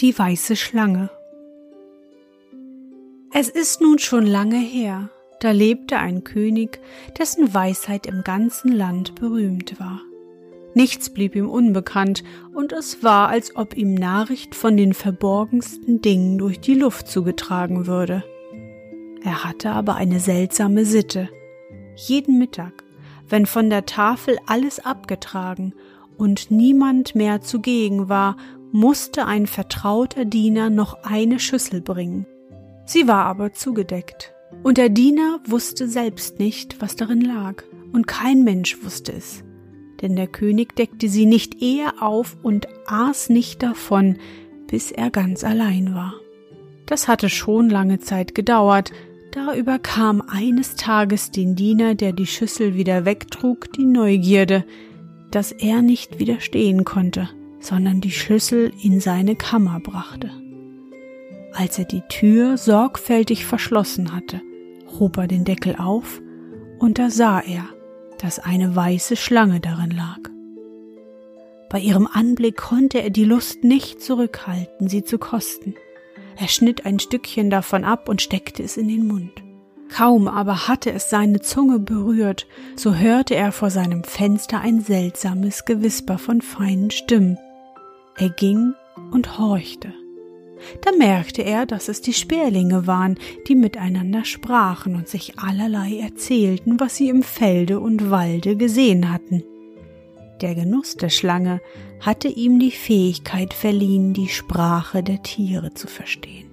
Die weiße Schlange. Es ist nun schon lange her, da lebte ein König, dessen Weisheit im ganzen Land berühmt war. Nichts blieb ihm unbekannt, und es war, als ob ihm Nachricht von den verborgensten Dingen durch die Luft zugetragen würde. Er hatte aber eine seltsame Sitte. Jeden Mittag, wenn von der Tafel alles abgetragen und niemand mehr zugegen war, musste ein vertrauter Diener noch eine Schüssel bringen. Sie war aber zugedeckt, und der Diener wusste selbst nicht, was darin lag, und kein Mensch wusste es, denn der König deckte sie nicht eher auf und aß nicht davon, bis er ganz allein war. Das hatte schon lange Zeit gedauert, da überkam eines Tages den Diener, der die Schüssel wieder wegtrug, die Neugierde, dass er nicht widerstehen konnte sondern die Schlüssel in seine Kammer brachte. Als er die Tür sorgfältig verschlossen hatte, hob er den Deckel auf, und da sah er, dass eine weiße Schlange darin lag. Bei ihrem Anblick konnte er die Lust nicht zurückhalten, sie zu kosten. Er schnitt ein Stückchen davon ab und steckte es in den Mund. Kaum aber hatte es seine Zunge berührt, so hörte er vor seinem Fenster ein seltsames Gewisper von feinen Stimmen, er ging und horchte. Da merkte er, dass es die Sperlinge waren, die miteinander sprachen und sich allerlei erzählten, was sie im Felde und Walde gesehen hatten. Der Genuss der Schlange hatte ihm die Fähigkeit verliehen, die Sprache der Tiere zu verstehen.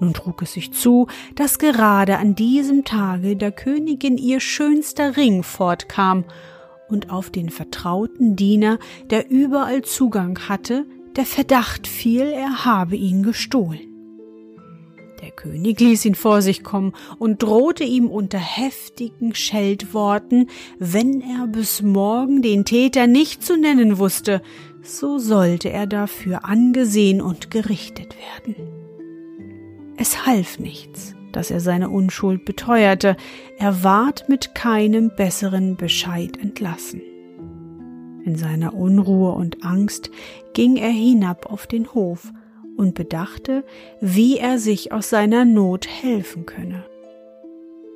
Nun trug es sich zu, dass gerade an diesem Tage der Königin ihr schönster Ring fortkam und auf den vertrauten Diener, der überall Zugang hatte, der Verdacht fiel, er habe ihn gestohlen. Der König ließ ihn vor sich kommen und drohte ihm unter heftigen Scheldworten, wenn er bis morgen den Täter nicht zu nennen wusste, so sollte er dafür angesehen und gerichtet werden. Es half nichts dass er seine Unschuld beteuerte, er ward mit keinem besseren Bescheid entlassen. In seiner Unruhe und Angst ging er hinab auf den Hof und bedachte, wie er sich aus seiner Not helfen könne.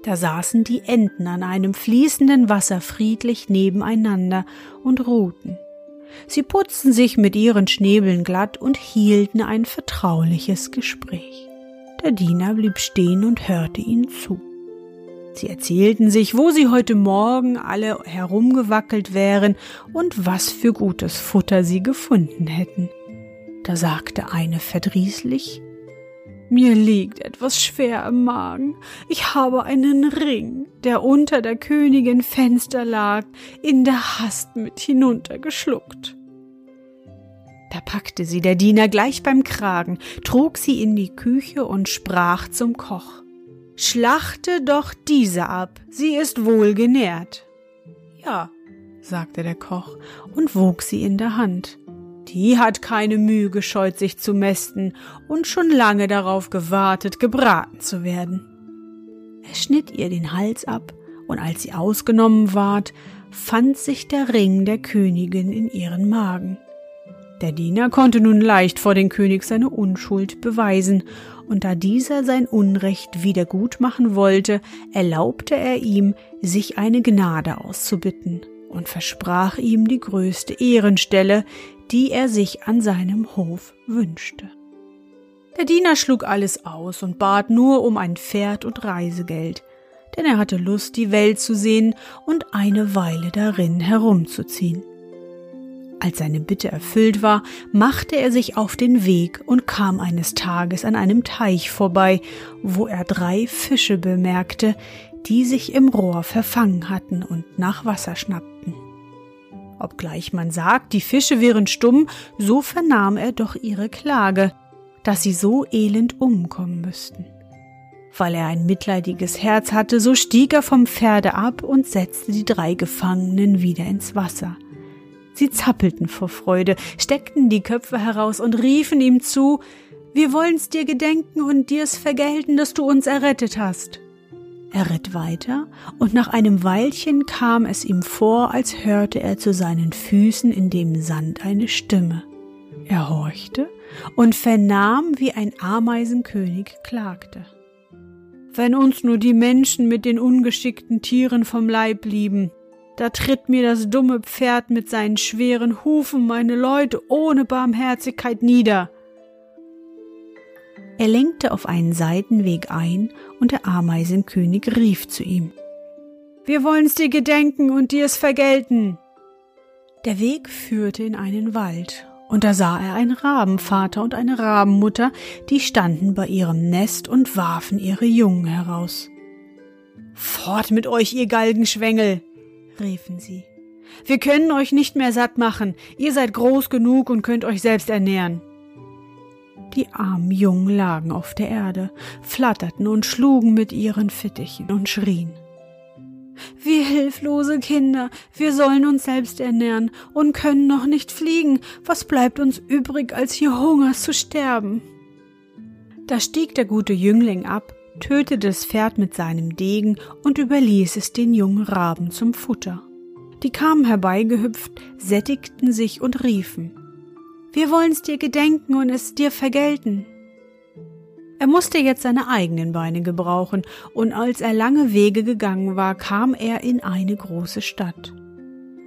Da saßen die Enten an einem fließenden Wasser friedlich nebeneinander und ruhten. Sie putzten sich mit ihren Schnäbeln glatt und hielten ein vertrauliches Gespräch. Der Diener blieb stehen und hörte ihnen zu. Sie erzählten sich, wo sie heute Morgen alle herumgewackelt wären und was für gutes Futter sie gefunden hätten. Da sagte eine verdrießlich Mir liegt etwas schwer im Magen. Ich habe einen Ring, der unter der Königin Fenster lag, in der Hast mit hinuntergeschluckt. Da packte sie der Diener gleich beim Kragen, trug sie in die Küche und sprach zum Koch. Schlachte doch diese ab, sie ist wohl genährt. Ja, sagte der Koch und wog sie in der Hand. Die hat keine Mühe gescheut, sich zu mästen und schon lange darauf gewartet, gebraten zu werden. Er schnitt ihr den Hals ab, und als sie ausgenommen ward, fand sich der Ring der Königin in ihren Magen. Der Diener konnte nun leicht vor den König seine Unschuld beweisen, und da dieser sein Unrecht wieder gut machen wollte, erlaubte er ihm, sich eine Gnade auszubitten und versprach ihm die größte Ehrenstelle, die er sich an seinem Hof wünschte. Der Diener schlug alles aus und bat nur um ein Pferd und Reisegeld, denn er hatte Lust, die Welt zu sehen und eine Weile darin herumzuziehen. Als seine Bitte erfüllt war, machte er sich auf den Weg und kam eines Tages an einem Teich vorbei, wo er drei Fische bemerkte, die sich im Rohr verfangen hatten und nach Wasser schnappten. Obgleich man sagt, die Fische wären stumm, so vernahm er doch ihre Klage, dass sie so elend umkommen müssten. Weil er ein mitleidiges Herz hatte, so stieg er vom Pferde ab und setzte die drei Gefangenen wieder ins Wasser. Sie zappelten vor Freude, steckten die Köpfe heraus und riefen ihm zu, wir wollen's dir gedenken und dir's vergelten, dass du uns errettet hast. Er ritt weiter, und nach einem Weilchen kam es ihm vor, als hörte er zu seinen Füßen in dem Sand eine Stimme. Er horchte und vernahm, wie ein Ameisenkönig klagte. Wenn uns nur die Menschen mit den ungeschickten Tieren vom Leib blieben, da tritt mir das dumme Pferd mit seinen schweren Hufen meine Leute ohne Barmherzigkeit nieder. Er lenkte auf einen Seitenweg ein, und der Ameisenkönig rief zu ihm Wir wollen's dir gedenken und dir es vergelten. Der Weg führte in einen Wald, und da sah er einen Rabenvater und eine Rabenmutter, die standen bei ihrem Nest und warfen ihre Jungen heraus. Fort mit euch, ihr Galgenschwengel, riefen sie. Wir können euch nicht mehr satt machen, ihr seid groß genug und könnt euch selbst ernähren. Die armen Jungen lagen auf der Erde, flatterten und schlugen mit ihren Fittichen und schrien. Wir hilflose Kinder, wir sollen uns selbst ernähren und können noch nicht fliegen. Was bleibt uns übrig, als hier Hungers zu sterben? Da stieg der gute Jüngling ab, tötete das Pferd mit seinem Degen und überließ es den jungen Raben zum Futter. Die kamen herbeigehüpft, sättigten sich und riefen Wir wollen's dir gedenken und es dir vergelten. Er musste jetzt seine eigenen Beine gebrauchen, und als er lange Wege gegangen war, kam er in eine große Stadt.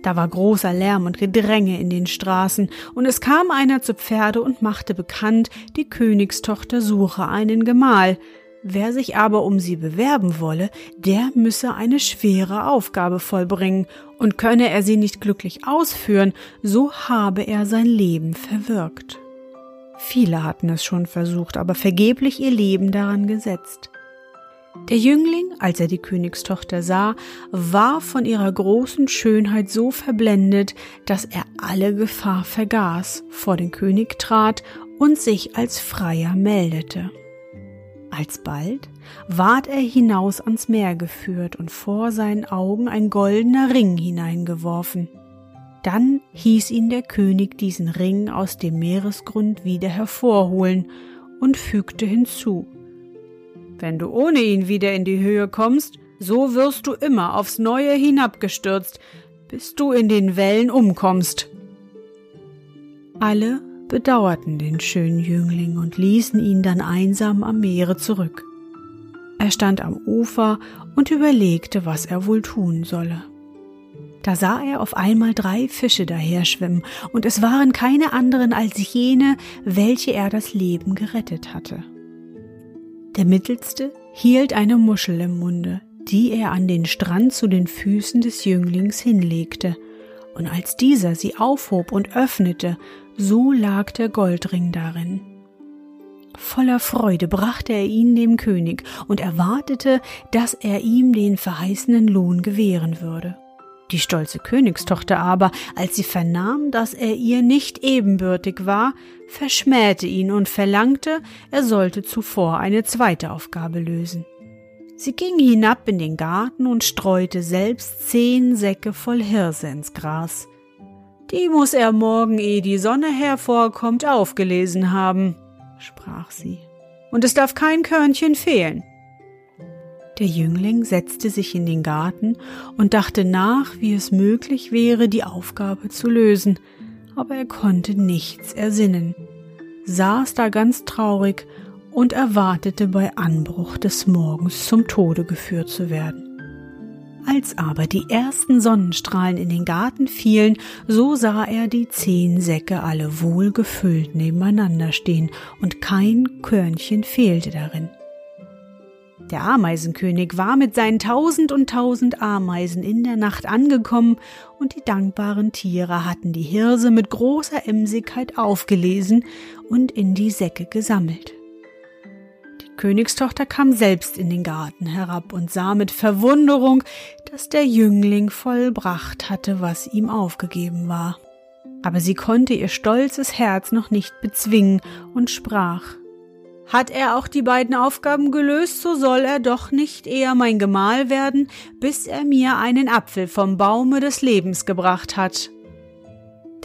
Da war großer Lärm und Gedränge in den Straßen, und es kam einer zu Pferde und machte bekannt, die Königstochter suche einen Gemahl, Wer sich aber um sie bewerben wolle, der müsse eine schwere Aufgabe vollbringen, und könne er sie nicht glücklich ausführen, so habe er sein Leben verwirkt. Viele hatten es schon versucht, aber vergeblich ihr Leben daran gesetzt. Der Jüngling, als er die Königstochter sah, war von ihrer großen Schönheit so verblendet, dass er alle Gefahr vergaß, vor den König trat und sich als Freier meldete. Alsbald ward er hinaus ans Meer geführt und vor seinen Augen ein goldener Ring hineingeworfen. Dann hieß ihn der König diesen Ring aus dem Meeresgrund wieder hervorholen und fügte hinzu Wenn du ohne ihn wieder in die Höhe kommst, so wirst du immer aufs neue hinabgestürzt, bis du in den Wellen umkommst. Alle bedauerten den schönen Jüngling und ließen ihn dann einsam am Meere zurück. Er stand am Ufer und überlegte, was er wohl tun solle. Da sah er auf einmal drei Fische daherschwimmen, und es waren keine anderen als jene, welche er das Leben gerettet hatte. Der mittelste hielt eine Muschel im Munde, die er an den Strand zu den Füßen des Jünglings hinlegte, und als dieser sie aufhob und öffnete, so lag der Goldring darin. Voller Freude brachte er ihn dem König und erwartete, dass er ihm den verheißenen Lohn gewähren würde. Die stolze Königstochter aber, als sie vernahm, dass er ihr nicht ebenbürtig war, verschmähte ihn und verlangte, er sollte zuvor eine zweite Aufgabe lösen. Sie ging hinab in den Garten und streute selbst zehn Säcke voll Hirse ins Gras. Die muss er morgen, ehe die Sonne hervorkommt, aufgelesen haben, sprach sie, und es darf kein Körnchen fehlen. Der Jüngling setzte sich in den Garten und dachte nach, wie es möglich wäre, die Aufgabe zu lösen, aber er konnte nichts ersinnen, saß da ganz traurig und erwartete bei Anbruch des Morgens zum Tode geführt zu werden. Als aber die ersten Sonnenstrahlen in den Garten fielen, so sah er die zehn Säcke alle wohl gefüllt nebeneinander stehen, und kein Körnchen fehlte darin. Der Ameisenkönig war mit seinen tausend und tausend Ameisen in der Nacht angekommen, und die dankbaren Tiere hatten die Hirse mit großer Emsigkeit aufgelesen und in die Säcke gesammelt. Königstochter kam selbst in den Garten herab und sah mit Verwunderung, dass der Jüngling vollbracht hatte, was ihm aufgegeben war. Aber sie konnte ihr stolzes Herz noch nicht bezwingen und sprach Hat er auch die beiden Aufgaben gelöst, so soll er doch nicht eher mein Gemahl werden, bis er mir einen Apfel vom Baume des Lebens gebracht hat.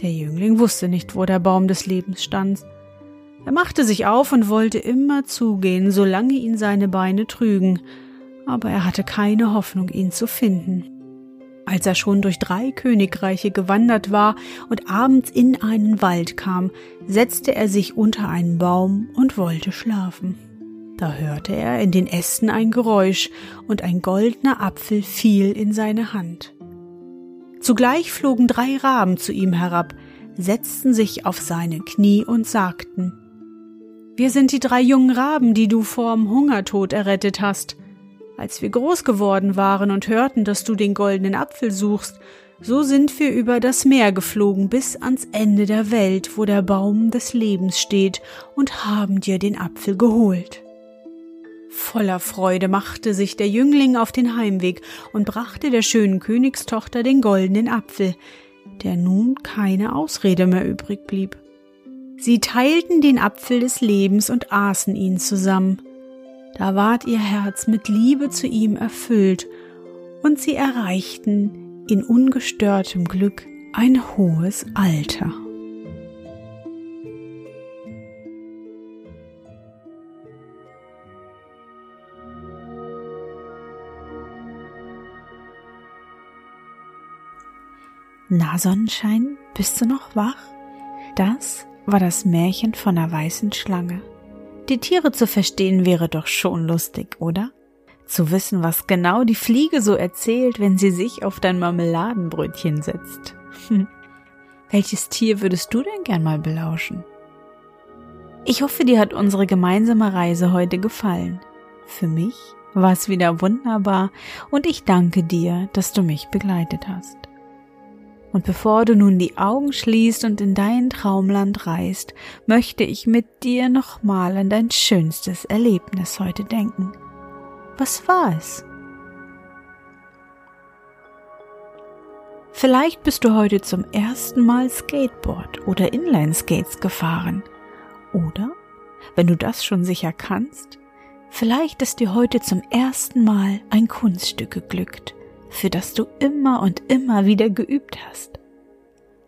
Der Jüngling wusste nicht, wo der Baum des Lebens stand, er machte sich auf und wollte immer zugehen, solange ihn seine Beine trügen, aber er hatte keine Hoffnung, ihn zu finden. Als er schon durch drei Königreiche gewandert war und abends in einen Wald kam, setzte er sich unter einen Baum und wollte schlafen. Da hörte er in den Ästen ein Geräusch, und ein goldener Apfel fiel in seine Hand. Zugleich flogen drei Raben zu ihm herab, setzten sich auf seine Knie und sagten wir sind die drei jungen Raben, die du vorm Hungertod errettet hast. Als wir groß geworden waren und hörten, dass du den goldenen Apfel suchst, so sind wir über das Meer geflogen bis ans Ende der Welt, wo der Baum des Lebens steht, und haben dir den Apfel geholt. Voller Freude machte sich der Jüngling auf den Heimweg und brachte der schönen Königstochter den goldenen Apfel, der nun keine Ausrede mehr übrig blieb. Sie teilten den Apfel des Lebens und aßen ihn zusammen. Da ward ihr Herz mit Liebe zu ihm erfüllt, und sie erreichten in ungestörtem Glück ein hohes Alter. Na Sonnenschein, bist du noch wach? Das war das Märchen von der weißen Schlange. Die Tiere zu verstehen wäre doch schon lustig, oder? Zu wissen, was genau die Fliege so erzählt, wenn sie sich auf dein Marmeladenbrötchen setzt. Hm. Welches Tier würdest du denn gern mal belauschen? Ich hoffe, dir hat unsere gemeinsame Reise heute gefallen. Für mich war es wieder wunderbar und ich danke dir, dass du mich begleitet hast. Und bevor du nun die Augen schließt und in dein Traumland reist, möchte ich mit dir nochmal an dein schönstes Erlebnis heute denken. Was war es? Vielleicht bist du heute zum ersten Mal Skateboard oder Inline-Skates gefahren. Oder, wenn du das schon sicher kannst, vielleicht ist dir heute zum ersten Mal ein Kunststück geglückt für das du immer und immer wieder geübt hast.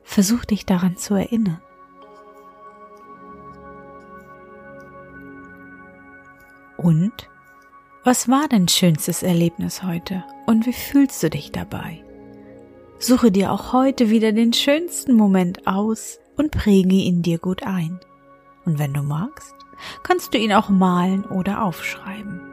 Versuch dich daran zu erinnern. Und was war dein schönstes Erlebnis heute und wie fühlst du dich dabei? Suche dir auch heute wieder den schönsten Moment aus und präge ihn dir gut ein. Und wenn du magst, kannst du ihn auch malen oder aufschreiben.